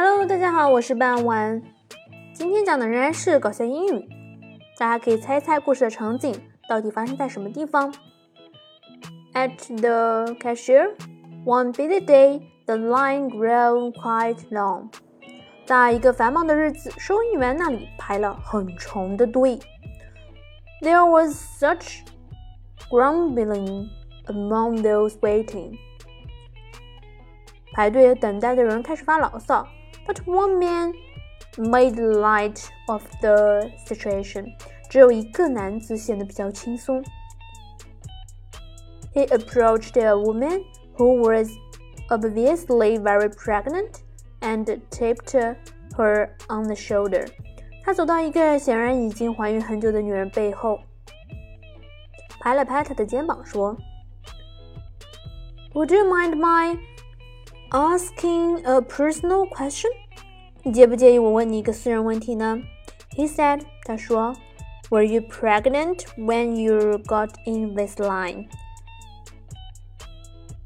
Hello，大家好，我是半晚。今天讲的仍然是搞笑英语，大家可以猜猜故事的场景到底发生在什么地方。At the cashier, one busy day, the line grew quite long. 在一个繁忙的日子，收银员那里排了很长的队。There was such grumbling among those waiting. 排队等待的人开始发牢骚 ，But one man made light of the situation. 只有一个男子显得比较轻松。He approached a woman who was obviously very pregnant and tapped her on the shoulder. 他走到一个显然已经怀孕很久的女人背后，拍了拍她的肩膀，说：“Would you mind my asking a personal question？” 你介不介意我问你一个私人问题呢？He said，他说，Were you pregnant when you got in this line？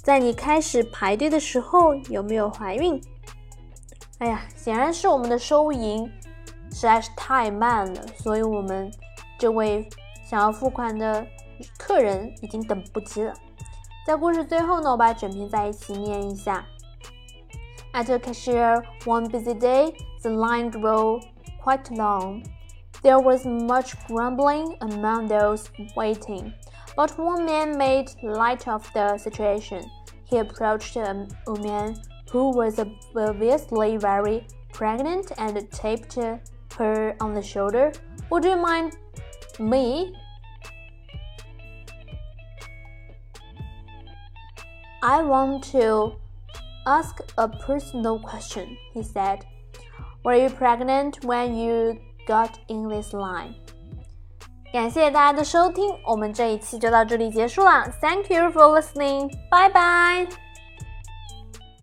在你开始排队的时候有没有怀孕？哎呀，显然是我们的收银实在是太慢了，所以我们这位想要付款的客人已经等不及了。在故事最后呢，我把整篇在一起念一下。At a cashier one busy day, the line grew quite long. There was much grumbling among those waiting, but one man made light of the situation. He approached a woman who was obviously very pregnant and tapped her on the shoulder. Would you mind me? I want to ask a personal question, he said. Were you pregnant when you got in this line? 感谢大家的收听，我们这一期就到这里结束了。Thank you for listening. Bye bye.